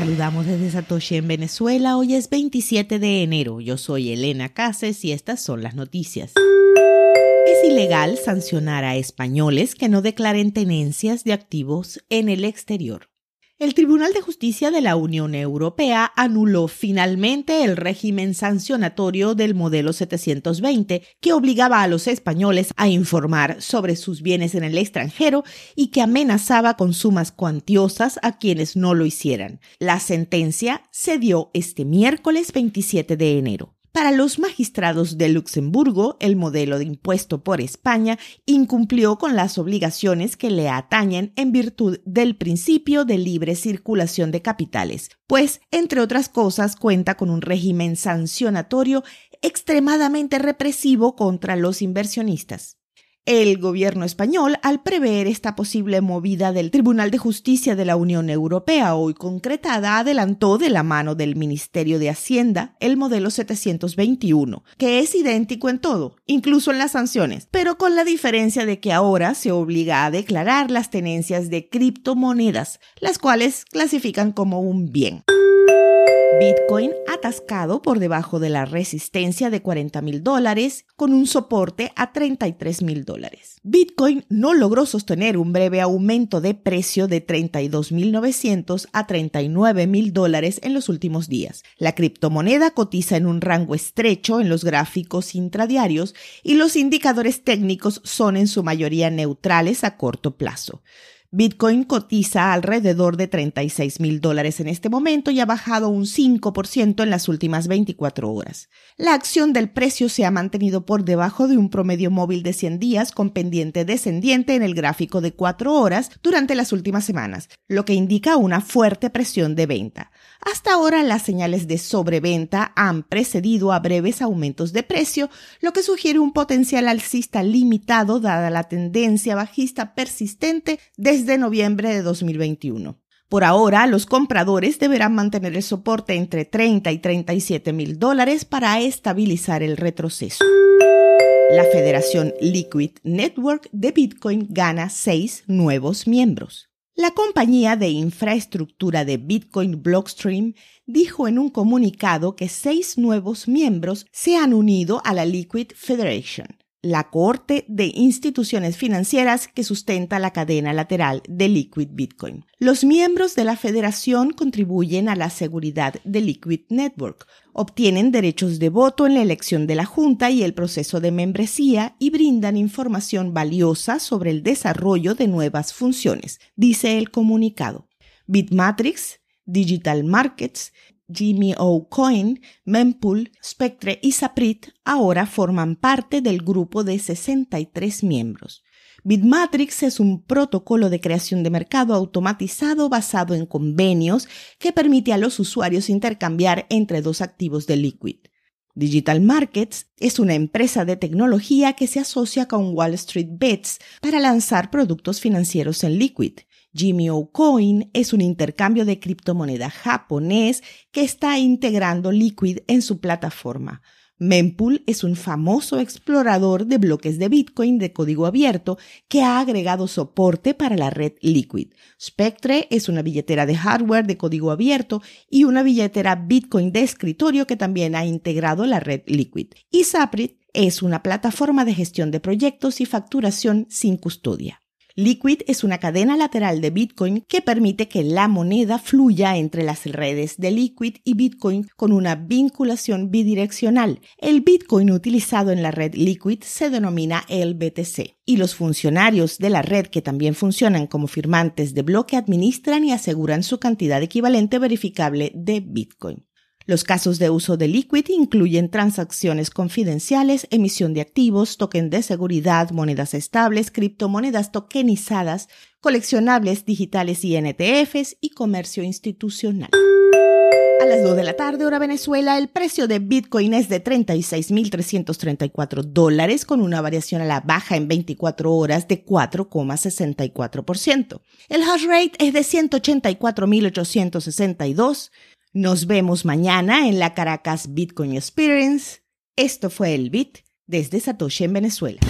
saludamos desde Satoshi en Venezuela. Hoy es 27 de enero. Yo soy Elena Cases y estas son las noticias. Es ilegal sancionar a españoles que no declaren tenencias de activos en el exterior. El Tribunal de Justicia de la Unión Europea anuló finalmente el régimen sancionatorio del modelo 720 que obligaba a los españoles a informar sobre sus bienes en el extranjero y que amenazaba con sumas cuantiosas a quienes no lo hicieran. La sentencia se dio este miércoles 27 de enero. Para los magistrados de Luxemburgo, el modelo de impuesto por España incumplió con las obligaciones que le atañen en virtud del principio de libre circulación de capitales, pues, entre otras cosas, cuenta con un régimen sancionatorio extremadamente represivo contra los inversionistas. El gobierno español, al prever esta posible movida del Tribunal de Justicia de la Unión Europea hoy concretada, adelantó de la mano del Ministerio de Hacienda el modelo 721, que es idéntico en todo, incluso en las sanciones, pero con la diferencia de que ahora se obliga a declarar las tenencias de criptomonedas, las cuales clasifican como un bien. Bitcoin atascado por debajo de la resistencia de 40 mil dólares con un soporte a 33 mil dólares. Bitcoin no logró sostener un breve aumento de precio de 32.900 a 39 mil dólares en los últimos días. La criptomoneda cotiza en un rango estrecho en los gráficos intradiarios y los indicadores técnicos son en su mayoría neutrales a corto plazo. Bitcoin cotiza alrededor de 36 mil dólares en este momento y ha bajado un 5% en las últimas 24 horas. La acción del precio se ha mantenido por debajo de un promedio móvil de 100 días con pendiente descendiente en el gráfico de 4 horas durante las últimas semanas, lo que indica una fuerte presión de venta. Hasta ahora las señales de sobreventa han precedido a breves aumentos de precio, lo que sugiere un potencial alcista limitado dada la tendencia bajista persistente desde noviembre de 2021. Por ahora, los compradores deberán mantener el soporte entre 30 y 37 mil dólares para estabilizar el retroceso. La Federación Liquid Network de Bitcoin gana seis nuevos miembros. La compañía de infraestructura de Bitcoin Blockstream dijo en un comunicado que seis nuevos miembros se han unido a la Liquid Federation la cohorte de instituciones financieras que sustenta la cadena lateral de Liquid Bitcoin. Los miembros de la federación contribuyen a la seguridad de Liquid Network, obtienen derechos de voto en la elección de la Junta y el proceso de membresía y brindan información valiosa sobre el desarrollo de nuevas funciones, dice el comunicado. Bitmatrix, Digital Markets, Jimmy O. Coin, Mempool, Spectre y Saprit ahora forman parte del grupo de 63 miembros. Bitmatrix es un protocolo de creación de mercado automatizado basado en convenios que permite a los usuarios intercambiar entre dos activos de Liquid. Digital Markets es una empresa de tecnología que se asocia con Wall Street Bets para lanzar productos financieros en Liquid. Jimmy Coin es un intercambio de criptomoneda japonés que está integrando Liquid en su plataforma. Mempool es un famoso explorador de bloques de Bitcoin de código abierto que ha agregado soporte para la red Liquid. Spectre es una billetera de hardware de código abierto y una billetera Bitcoin de escritorio que también ha integrado la red Liquid. Y Saprit es una plataforma de gestión de proyectos y facturación sin custodia. Liquid es una cadena lateral de Bitcoin que permite que la moneda fluya entre las redes de Liquid y Bitcoin con una vinculación bidireccional. El Bitcoin utilizado en la red Liquid se denomina el BTC y los funcionarios de la red que también funcionan como firmantes de bloque administran y aseguran su cantidad equivalente verificable de Bitcoin. Los casos de uso de Liquid incluyen transacciones confidenciales, emisión de activos, token de seguridad, monedas estables, criptomonedas tokenizadas, coleccionables digitales y NTFs y comercio institucional. A las 2 de la tarde, hora Venezuela, el precio de Bitcoin es de 36.334 dólares con una variación a la baja en 24 horas de 4,64%. El hash rate es de 184.862 nos vemos mañana en la Caracas Bitcoin Experience. Esto fue el Bit desde Satoshi en Venezuela.